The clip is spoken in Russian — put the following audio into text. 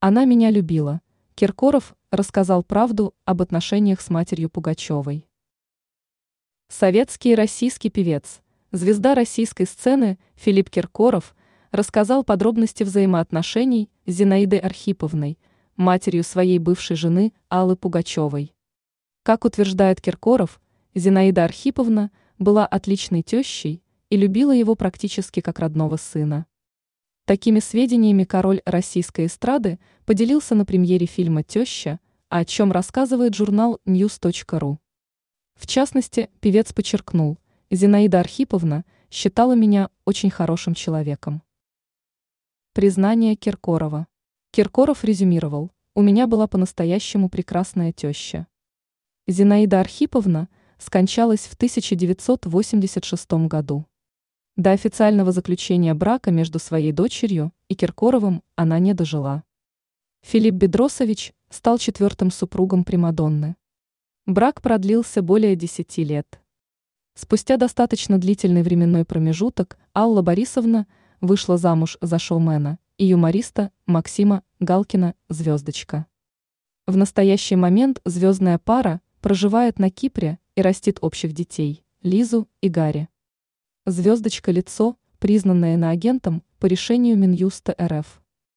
Она меня любила. Киркоров рассказал правду об отношениях с матерью Пугачевой. Советский и российский певец, звезда российской сцены Филипп Киркоров рассказал подробности взаимоотношений с Зинаидой Архиповной, матерью своей бывшей жены Аллы Пугачевой. Как утверждает Киркоров, Зинаида Архиповна была отличной тещей и любила его практически как родного сына. Такими сведениями король российской эстрады поделился на премьере фильма «Теща», о чем рассказывает журнал news.ru. В частности, певец подчеркнул, Зинаида Архиповна считала меня очень хорошим человеком. Признание Киркорова. Киркоров резюмировал, у меня была по-настоящему прекрасная теща. Зинаида Архиповна скончалась в 1986 году. До официального заключения брака между своей дочерью и Киркоровым она не дожила. Филипп Бедросович стал четвертым супругом Примадонны. Брак продлился более десяти лет. Спустя достаточно длительный временной промежуток Алла Борисовна вышла замуж за шоумена и юмориста Максима Галкина «Звездочка». В настоящий момент звездная пара проживает на Кипре и растит общих детей – Лизу и Гарри. Звездочка лицо, признанное иноагентом по решению Минюста РФ.